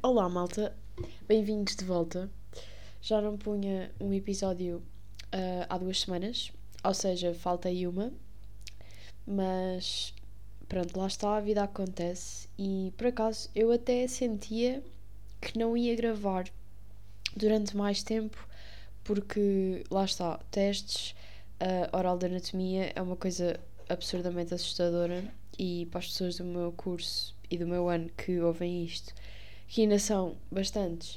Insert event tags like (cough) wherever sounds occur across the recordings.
Olá, malta, bem-vindos de volta. Já não punha um episódio uh, há duas semanas, ou seja, falta aí uma, mas pronto, lá está, a vida acontece e por acaso eu até sentia que não ia gravar durante mais tempo, porque lá está, testes, uh, oral de anatomia é uma coisa absurdamente assustadora e para as pessoas do meu curso e do meu ano que ouvem isto, que ainda são bastantes,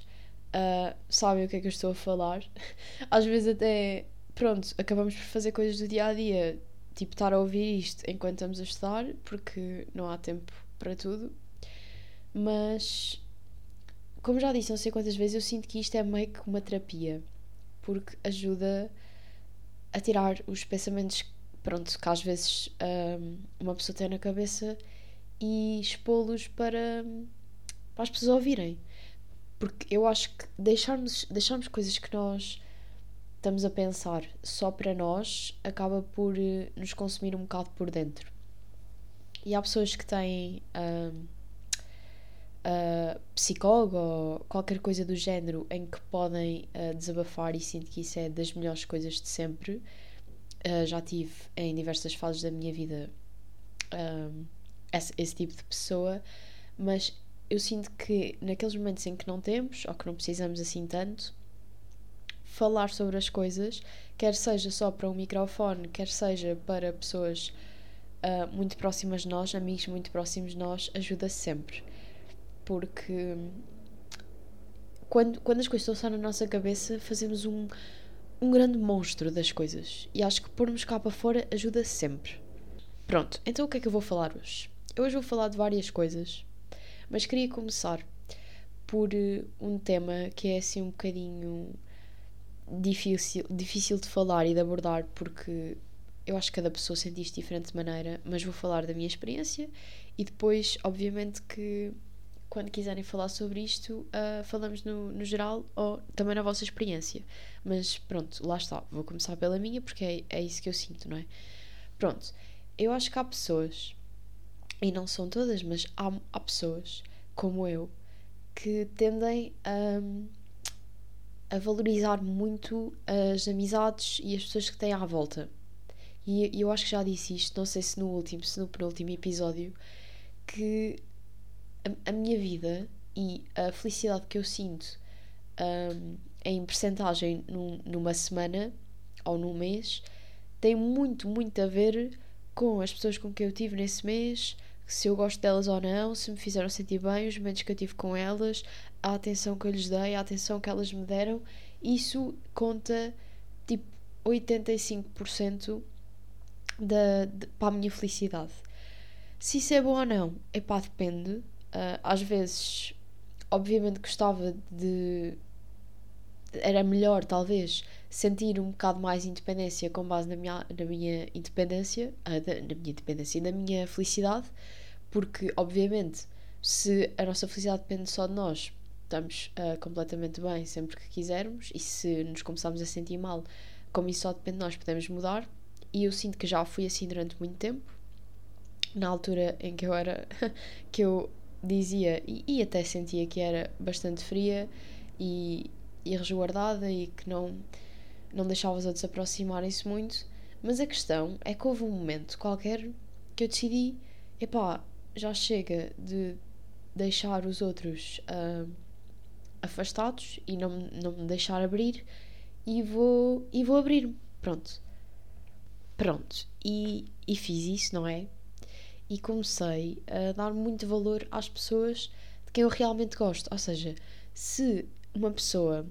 uh, sabem o que é que eu estou a falar. (laughs) Às vezes até, pronto, acabamos por fazer coisas do dia a dia, tipo estar a ouvir isto enquanto estamos a estudar, porque não há tempo para tudo. Mas, como já disse não sei quantas vezes, eu sinto que isto é meio que uma terapia, porque ajuda a tirar os pensamentos pronto, que às vezes um, uma pessoa tem na cabeça e expô-los para, para as pessoas ouvirem. Porque eu acho que deixarmos, deixarmos coisas que nós estamos a pensar só para nós acaba por uh, nos consumir um bocado por dentro. E há pessoas que têm um, uh, psicólogo ou qualquer coisa do género em que podem uh, desabafar e sinto que isso é das melhores coisas de sempre Uh, já tive em diversas fases da minha vida um, esse, esse, tipo de pessoa, mas eu sinto que naqueles momentos em que não temos ou que não precisamos assim tanto, falar sobre as coisas, quer seja só para um microfone, quer seja para pessoas uh, muito próximas de nós, amigos muito próximos de nós, ajuda sempre. Porque quando, quando as coisas estão só na nossa cabeça, fazemos um um grande monstro das coisas e acho que pormos cá para fora ajuda sempre. Pronto, então o que é que eu vou falar hoje? Eu hoje vou falar de várias coisas, mas queria começar por uh, um tema que é assim um bocadinho difícil, difícil de falar e de abordar porque eu acho que cada pessoa sente isto de diferente maneira, mas vou falar da minha experiência e depois, obviamente, que quando quiserem falar sobre isto, uh, falamos no, no geral ou também na vossa experiência. Mas pronto, lá está. Vou começar pela minha porque é, é isso que eu sinto, não é? Pronto, eu acho que há pessoas, e não são todas, mas há, há pessoas como eu que tendem a, a valorizar muito as amizades e as pessoas que têm à volta. E eu acho que já disse isto, não sei se no último, se no penúltimo episódio, que a, a minha vida e a felicidade que eu sinto um, em percentagem num, numa semana ou num mês tem muito, muito a ver com as pessoas com quem eu tive nesse mês, se eu gosto delas ou não, se me fizeram sentir bem, os momentos que eu tive com elas, a atenção que eu lhes dei, a atenção que elas me deram, isso conta tipo 85% da, de, para a minha felicidade. Se isso é bom ou não, é pá, depende. Uh, às vezes, obviamente, gostava de. Era melhor, talvez, sentir um bocado mais independência com base na minha, na minha independência, da, na minha independência e na minha felicidade, porque, obviamente, se a nossa felicidade depende só de nós, estamos uh, completamente bem sempre que quisermos, e se nos começarmos a sentir mal, como isso só depende de nós, podemos mudar. E eu sinto que já fui assim durante muito tempo. Na altura em que eu era. (laughs) que eu dizia e, e, até sentia que era bastante fria e, e resguardada e que não, não deixava os outros aproximarem-se muito. Mas a questão é que houve um momento qualquer que eu decidi: epá, já chega de deixar os outros uh, afastados e não, não me deixar abrir e vou, e vou abrir-me. Pronto. Pronto. E, e fiz isso, não é? e comecei a dar muito valor às pessoas de quem eu realmente gosto. Ou seja, se uma pessoa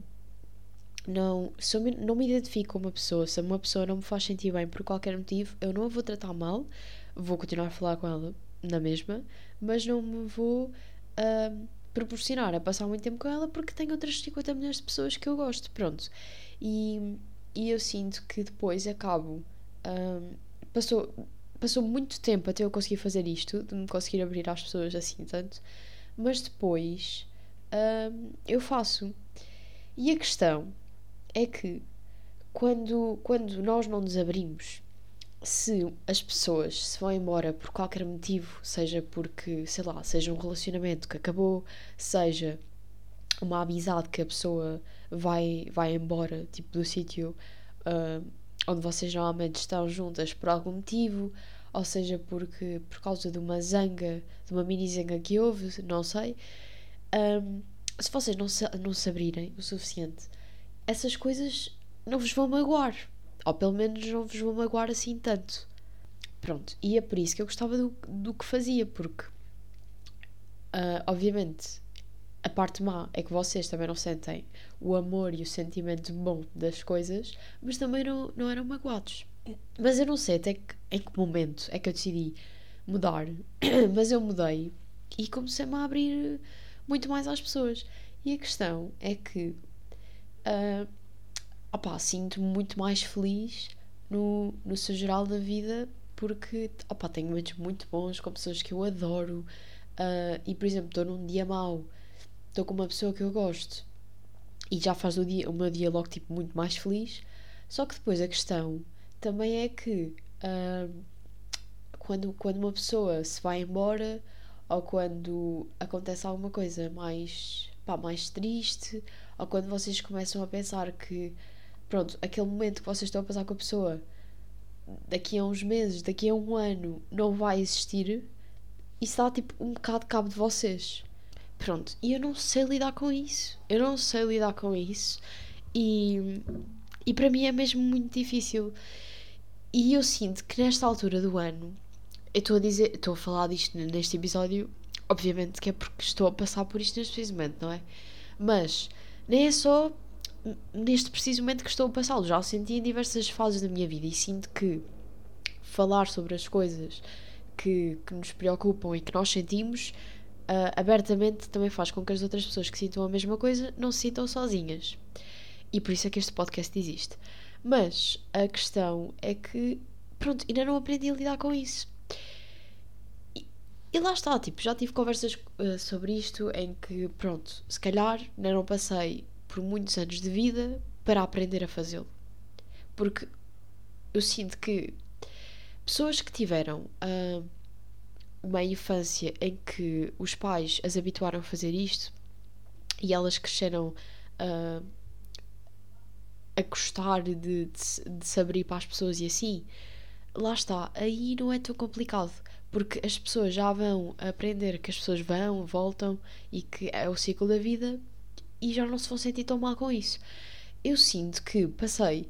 não, se eu me, não me identifico com uma pessoa, se uma pessoa não me faz sentir bem por qualquer motivo, eu não a vou tratar mal, vou continuar a falar com ela na mesma, mas não me vou uh, proporcionar a passar muito tempo com ela porque tenho outras 50 milhões de pessoas que eu gosto. Pronto. E, e eu sinto que depois acabo. Uh, passou passou muito tempo até eu conseguir fazer isto, de me conseguir abrir às pessoas assim tanto, mas depois hum, eu faço. E a questão é que quando, quando nós não nos abrimos, se as pessoas se vão embora por qualquer motivo, seja porque, sei lá, seja um relacionamento que acabou, seja uma amizade que a pessoa vai, vai embora, tipo, do sítio uh, onde vocês normalmente estão juntas por algum motivo, ou seja, porque por causa de uma zanga, de uma mini zanga que houve, não sei. Um, se vocês não se, não se abrirem o suficiente, essas coisas não vos vão magoar. Ou pelo menos não vos vão magoar assim tanto. Pronto, e é por isso que eu gostava do, do que fazia, porque, uh, obviamente, a parte má é que vocês também não sentem o amor e o sentimento bom das coisas, mas também não, não eram magoados. Mas eu não sei até que, em que momento é que eu decidi mudar, (coughs) mas eu mudei e comecei-me a abrir muito mais às pessoas. E a questão é que uh, opá, sinto-me muito mais feliz no, no seu geral da vida porque opá, tenho momentos muito bons com pessoas que eu adoro. Uh, e por exemplo, estou num dia mau estou com uma pessoa que eu gosto e já faz o, dia, o meu dia logo tipo, muito mais feliz. Só que depois a questão também é que uh, quando, quando uma pessoa se vai embora ou quando acontece alguma coisa mais, pá, mais triste ou quando vocês começam a pensar que pronto, aquele momento que vocês estão a passar com a pessoa daqui a uns meses, daqui a um ano não vai existir, isso dá tipo um bocado cabo de vocês. Pronto, e eu não sei lidar com isso. Eu não sei lidar com isso. E, e para mim é mesmo muito difícil. E eu sinto que nesta altura do ano, eu estou a dizer, estou a falar disto neste episódio, obviamente que é porque estou a passar por isto neste momento, não é? Mas nem é só neste preciso momento que estou a passá-lo, já o senti em diversas fases da minha vida e sinto que falar sobre as coisas que, que nos preocupam e que nós sentimos uh, abertamente também faz com que as outras pessoas que sintam a mesma coisa não se sintam sozinhas. E por isso é que este podcast existe. Mas a questão é que, pronto, ainda não aprendi a lidar com isso. E, lá está, tipo, já tive conversas uh, sobre isto em que, pronto, se calhar não passei por muitos anos de vida para aprender a fazê-lo. Porque eu sinto que pessoas que tiveram uh, uma infância em que os pais as habituaram a fazer isto e elas cresceram uh, a gostar de, de, de se abrir para as pessoas e assim, lá está, aí não é tão complicado porque as pessoas já vão aprender que as pessoas vão, voltam e que é o ciclo da vida e já não se vão sentir tão mal com isso. Eu sinto que passei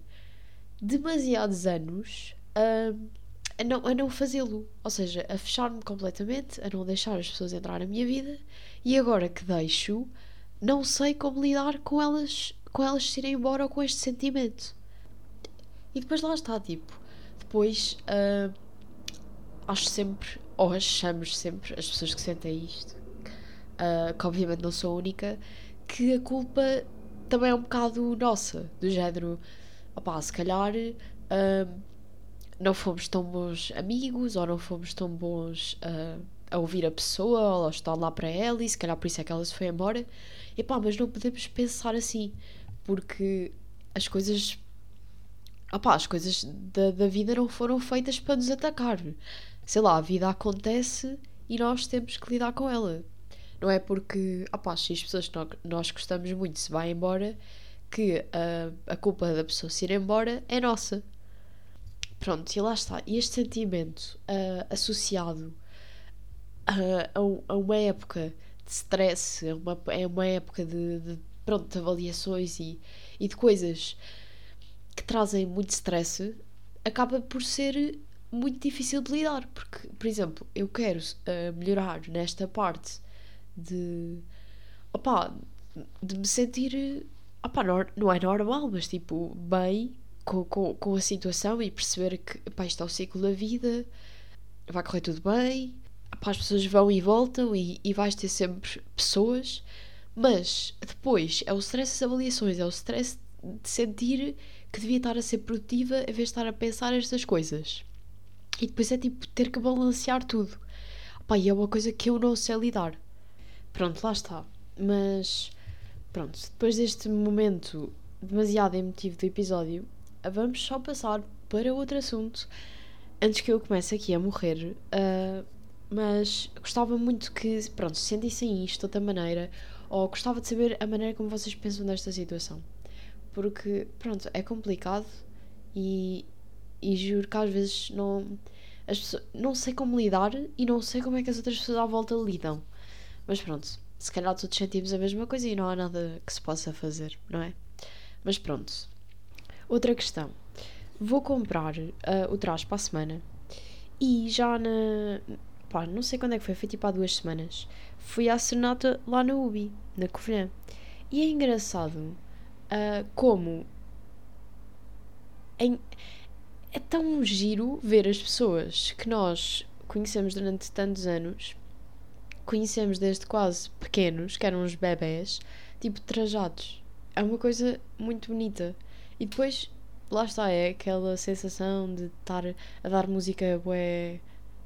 demasiados anos. Uh, a não, a não fazê-lo. Ou seja, a fechar-me completamente, a não deixar as pessoas entrar na minha vida e agora que deixo, não sei como lidar com elas, com elas se irem embora ou com este sentimento. E depois lá está, tipo, depois uh, acho sempre, ou achamos sempre, as pessoas que sentem isto, uh, que obviamente não sou a única, que a culpa também é um bocado nossa, do género, opá, se calhar. Uh, não fomos tão bons amigos ou não fomos tão bons uh, a ouvir a pessoa ou estar lá para ela e se calhar por isso é que ela se foi embora. Epá, mas não podemos pensar assim porque as coisas opá, as coisas da, da vida não foram feitas para nos atacar. Sei lá, a vida acontece e nós temos que lidar com ela. Não é porque opá, se as pessoas que nós gostamos muito se vai embora que a, a culpa da pessoa se ir embora é nossa. Pronto, e lá está. E este sentimento uh, associado a, a, uma época de stress, é uma, uma época de, de, pronto, de avaliações e, e de coisas que trazem muito stress, acaba por ser muito difícil de lidar. Porque, por exemplo, eu quero uh, melhorar nesta parte de. opá, de me sentir. opá, não, é normal, mas tipo, bem com, com, com a situação e perceber que pá, isto é o ciclo da vida, vai correr tudo bem, pá, as pessoas vão e voltam e, e vais ter sempre pessoas, mas depois é o stress das avaliações, é o stress de sentir que devia estar a ser produtiva em vez de estar a pensar estas coisas. E depois é tipo ter que balancear tudo. Pá, e é uma coisa que eu não sei lidar. Pronto, lá está. Mas pronto, depois deste momento demasiado emotivo do episódio, vamos só passar para outro assunto antes que eu comece aqui a morrer. Uh, mas gostava muito que, pronto, sentissem isto de outra maneira ou gostava de saber a maneira como vocês pensam desta situação. Porque, pronto, é complicado e, e juro que às vezes não, as pessoas, não sei como lidar e não sei como é que as outras pessoas à volta lidam. Mas pronto, se calhar todos sentimos a mesma coisa e não há nada que se possa fazer, não é? Mas pronto. Outra questão. Vou comprar uh, o traje para a semana e já na. pá, não sei quando é que foi, foi tipo há duas semanas. Fui à serenata lá na UBI, na Covilhã. E é engraçado uh, como. Em, é tão giro ver as pessoas que nós conhecemos durante tantos anos, conhecemos desde quase pequenos, que eram os bebés, tipo trajados. É uma coisa muito bonita. E depois, lá está, é aquela sensação de estar a dar música bué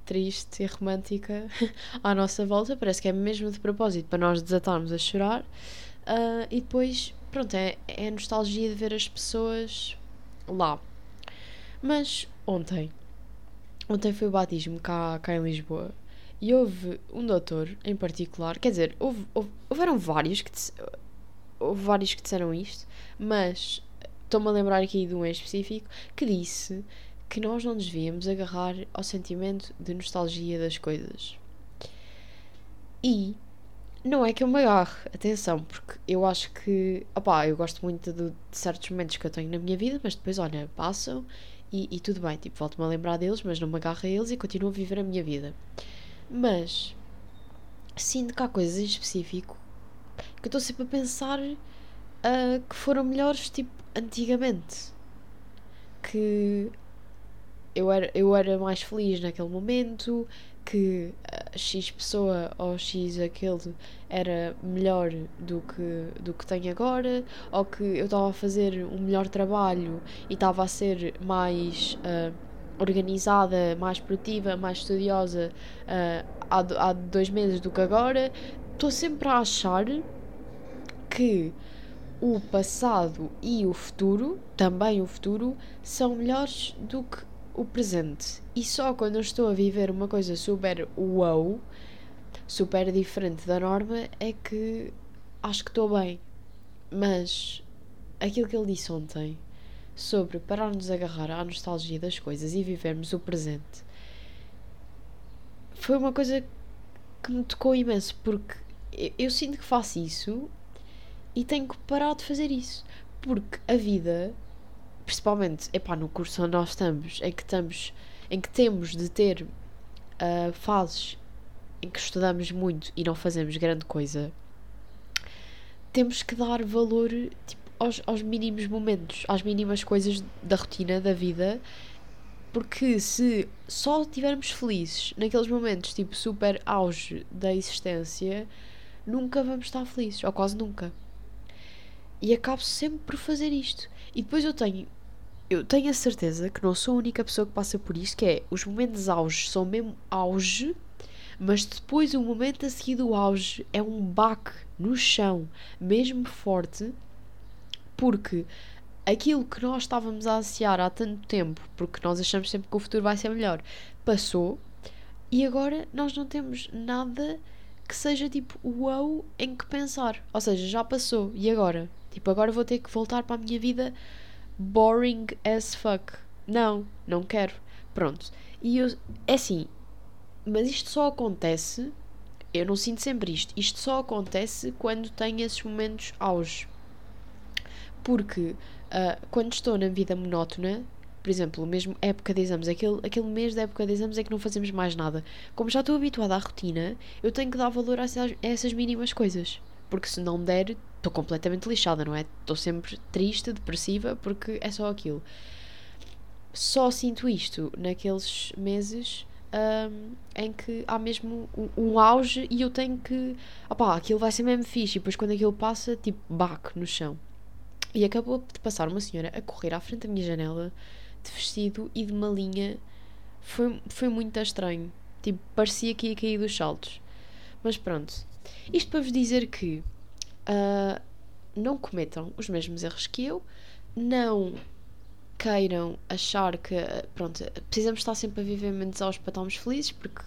triste e romântica (laughs) à nossa volta. Parece que é mesmo de propósito para nós desatarmos a chorar. Uh, e depois, pronto, é, é a nostalgia de ver as pessoas lá. Mas ontem, ontem foi o batismo cá, cá em Lisboa e houve um doutor em particular, quer dizer, houve, houve, houveram vários que, houve vários que disseram isto, mas estou-me a lembrar aqui de um em específico que disse que nós não devíamos agarrar ao sentimento de nostalgia das coisas. E não é que eu me agarre, atenção, porque eu acho que, opá, eu gosto muito de, de certos momentos que eu tenho na minha vida, mas depois, olha, passam e, e tudo bem, tipo, volto-me a lembrar deles, mas não me agarro a eles e continuo a viver a minha vida. Mas sinto que há coisas em específico que eu estou sempre a pensar uh, que foram melhores, tipo, antigamente. Que eu era, eu era mais feliz naquele momento, que X pessoa ou X aquele era melhor do que, do que tenho agora, ou que eu estava a fazer um melhor trabalho e estava a ser mais uh, organizada, mais produtiva, mais estudiosa uh, há, há dois meses do que agora. Estou sempre a achar que o passado e o futuro, também o futuro, são melhores do que o presente. E só quando eu estou a viver uma coisa super wow, super diferente da norma, é que acho que estou bem. Mas aquilo que ele disse ontem sobre parar-nos agarrar à nostalgia das coisas e vivermos o presente foi uma coisa que me tocou imenso porque eu, eu sinto que faço isso e tenho que parar de fazer isso porque a vida principalmente, epá, no curso onde nós estamos, em que estamos, em que temos de ter uh, fases em que estudamos muito e não fazemos grande coisa, temos que dar valor tipo, aos, aos mínimos momentos, às mínimas coisas da rotina da vida, porque se só estivermos felizes naqueles momentos tipo super auge da existência, nunca vamos estar felizes, ou quase nunca. E acabo sempre por fazer isto. E depois eu tenho eu tenho a certeza que não sou a única pessoa que passa por isto, que é os momentos auge são mesmo auge, mas depois o momento a seguir do auge é um baque no chão, mesmo forte, porque aquilo que nós estávamos a ansiar há tanto tempo, porque nós achamos sempre que o futuro vai ser melhor, passou e agora nós não temos nada que seja tipo wow em que pensar. Ou seja, já passou e agora? Tipo, agora vou ter que voltar para a minha vida boring as fuck. Não, não quero. Pronto. E eu, é assim, mas isto só acontece. Eu não sinto sempre isto. Isto só acontece quando tenho esses momentos auge. Porque uh, quando estou na vida monótona, por exemplo, mesmo época de exames, aquele, aquele mês da época de exames é que não fazemos mais nada. Como já estou habituada à rotina, eu tenho que dar valor a essas, a essas mínimas coisas. Porque se não der, estou completamente lixada, não é? Estou sempre triste, depressiva, porque é só aquilo. Só sinto isto naqueles meses um, em que há mesmo um, um, auge e eu tenho que. opá, aquilo vai ser mesmo fixe. E depois quando aquilo passa, tipo, baque no chão. E acabou de passar uma senhora a correr à frente da minha janela de vestido e de malinha. Foi, foi muito estranho. Tipo, parecia que ia cair dos saltos. Mas pronto. Isto para vos dizer que uh, não cometam os mesmos erros que eu, não queiram achar que, pronto, precisamos estar sempre a viver momentos aos para estarmos felizes, porque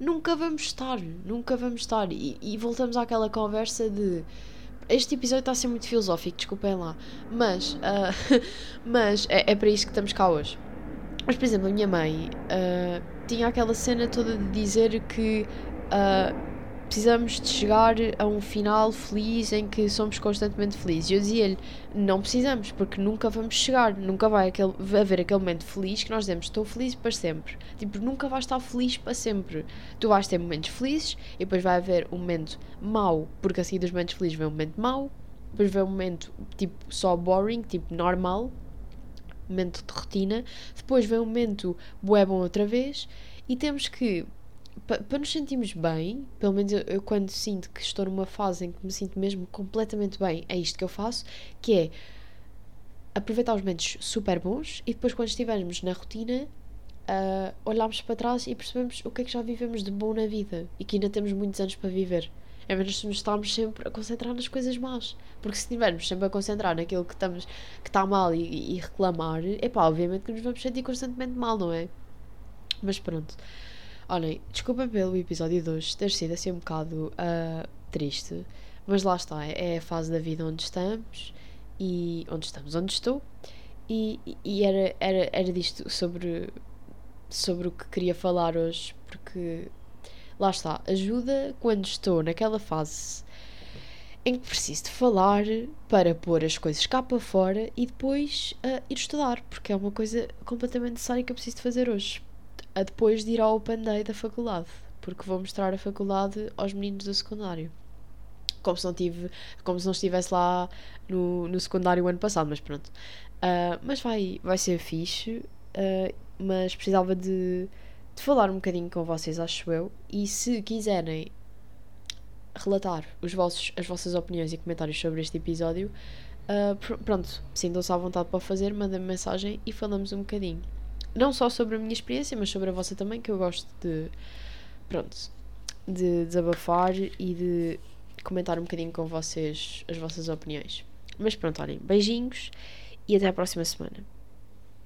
nunca vamos estar, nunca vamos estar. E, e voltamos àquela conversa de. Este episódio está a ser muito filosófico, desculpem lá. Mas, uh, (laughs) mas é, é para isso que estamos cá hoje. Mas, por exemplo, a minha mãe uh, tinha aquela cena toda de dizer que uh, precisamos de chegar a um final feliz em que somos constantemente felizes. E eu dizia-lhe: não precisamos, porque nunca vamos chegar, nunca vai aquele, haver aquele momento feliz que nós dizemos estou feliz para sempre. Tipo, nunca vais estar feliz para sempre. Tu vais ter momentos felizes e depois vai haver um momento mau, porque assim dos momentos felizes vem um momento mau, depois vem um momento tipo só boring, tipo normal, momento de rotina, depois vem um momento bué bom outra vez e temos que para nos sentirmos bem, pelo menos eu, eu, quando sinto que estou numa fase em que me sinto mesmo completamente bem, é isto que eu faço, que é aproveitar os momentos super bons e depois quando estivermos na rotina uh, olharmos para trás e percebemos o que é que já vivemos de bom na vida e que ainda temos muitos anos para viver. É menos se nos estarmos sempre a concentrar nas coisas más. Porque se estivermos sempre a concentrar naquilo que estamos que está mal e, e reclamar, é pá, obviamente que nos vamos sentir constantemente mal, não é? Mas pronto. Olhem, desculpem pelo episódio de hoje ter sido assim um bocado uh, triste, mas lá está, é a fase da vida onde estamos e onde estamos, onde estou, e, e era, era, era disto sobre, sobre o que queria falar hoje, porque lá está, ajuda quando estou naquela fase em que preciso de falar para pôr as coisas cá para fora e depois uh, ir estudar, porque é uma coisa completamente necessária que eu preciso de fazer hoje a depois de ir ao Open Day da faculdade, porque vou mostrar a faculdade aos meninos do secundário. Como se não, tive, como se não estivesse lá no, no secundário o ano passado, mas pronto. Uh, mas vai, vai ser fixe, uh, mas precisava de, de falar um bocadinho com vocês, acho eu. E se quiserem relatar os vossos, as vossas opiniões e comentários sobre este episódio, uh, pr pronto, sintam-se à vontade para fazer, mandem-me mensagem e falamos um bocadinho não só sobre a minha experiência, mas sobre a vossa também, que eu gosto de, pronto, de desabafar e de comentar um bocadinho com vocês as vossas opiniões. Mas pronto, olhem, beijinhos e até à próxima semana.